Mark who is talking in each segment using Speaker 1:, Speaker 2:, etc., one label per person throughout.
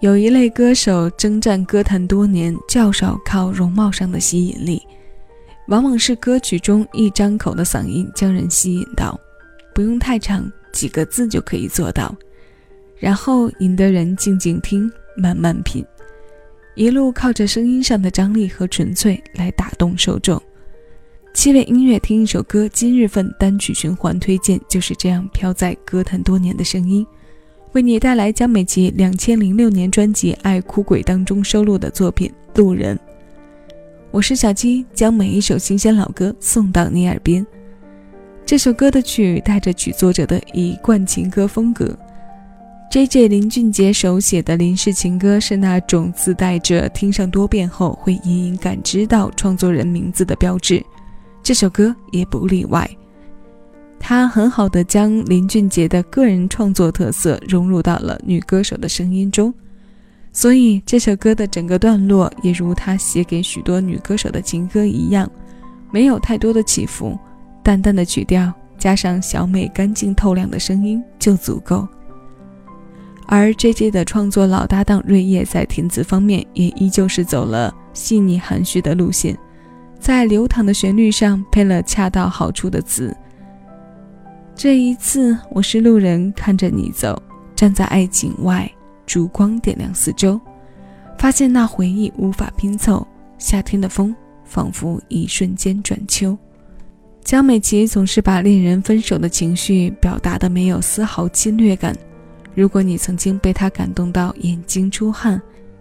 Speaker 1: 有一类歌手征战歌坛多年，较少靠容貌上的吸引力，往往是歌曲中一张口的嗓音将人吸引到，不用太长，几个字就可以做到，然后引得人静静听，慢慢品，一路靠着声音上的张力和纯粹来打动受众。七位音乐听一首歌，今日份单曲循环推荐就是这样飘在歌坛多年的声音。为你带来江美琪两千零六年专辑《爱哭鬼》当中收录的作品《路人》。我是小七，将每一首新鲜老歌送到你耳边。这首歌的曲带着曲作者的一贯情歌风格。J.J. 林俊杰手写的林氏情歌是那种自带着听上多遍后会隐隐感知到创作人名字的标志，这首歌也不例外。他很好的将林俊杰的个人创作特色融入到了女歌手的声音中，所以这首歌的整个段落也如他写给许多女歌手的情歌一样，没有太多的起伏，淡淡的曲调加上小美干净透亮的声音就足够。而 J.J 的创作老搭档瑞叶在填词方面也依旧是走了细腻含蓄的路线，在流淌的旋律上配了恰到好处的词。这一次，我是路人，看着你走，站在爱情外，烛光点亮四周，发现那回忆无法拼凑。夏天的风，仿佛一瞬间转秋。江美琪总是把恋人分手的情绪表达的没有丝毫侵略感。如果你曾经被他感动到眼睛出汗，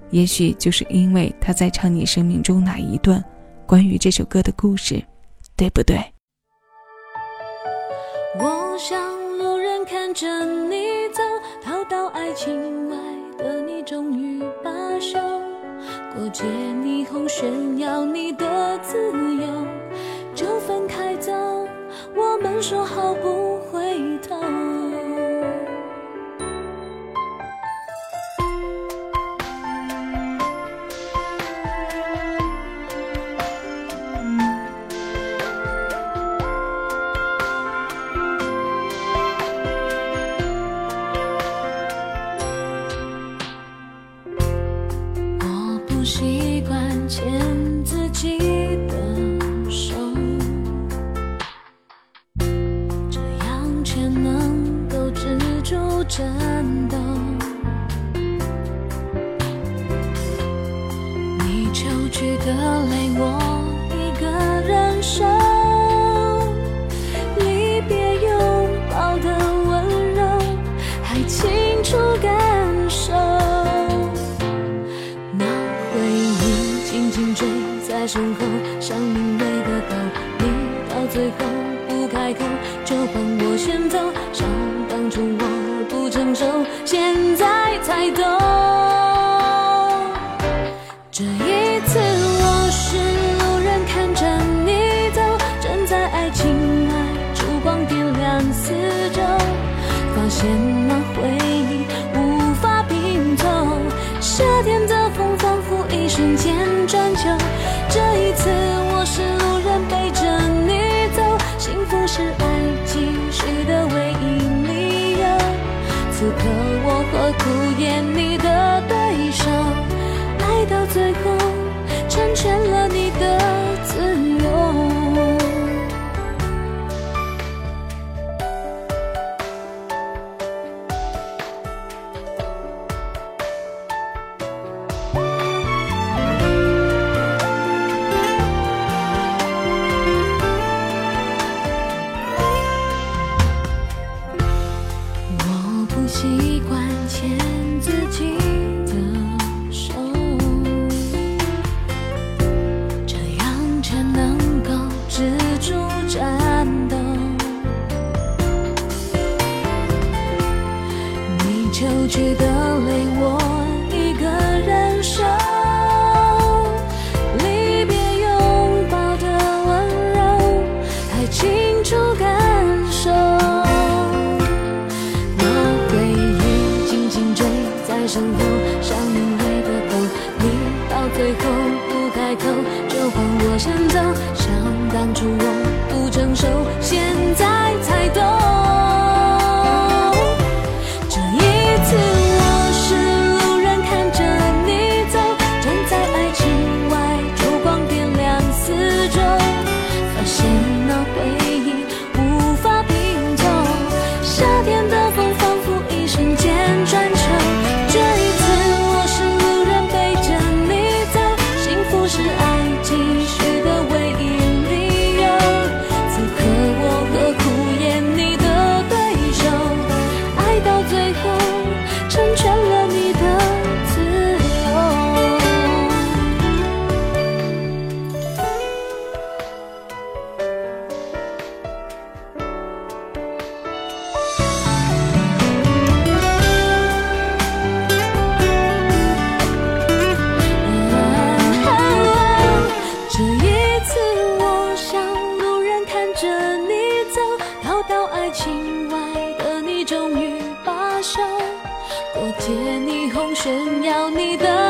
Speaker 1: 也许就是因为他在唱你生命中哪一段关于这首歌的故事，对不对？
Speaker 2: 我像路人看着你走，逃到爱情外的你终于罢休。过街霓虹炫耀你的自由，就分开走。我们说好不习惯牵自己的手。这样却能够止住颤抖身后像明媚的狗，你到最后不开口，就换我先走。想当初我不成熟，现在才懂。转角。这一次我是路人，陪着你走，幸福是爱情续的唯一理由。此刻我何苦演你习惯牵自己的手，这样才能够止住战斗。你求救的泪我。像有想你没的痛，你到最后不开口，就放我先走。想当初我不成熟，现在才懂。到爱情外的你终于罢手，我借霓虹炫耀你的。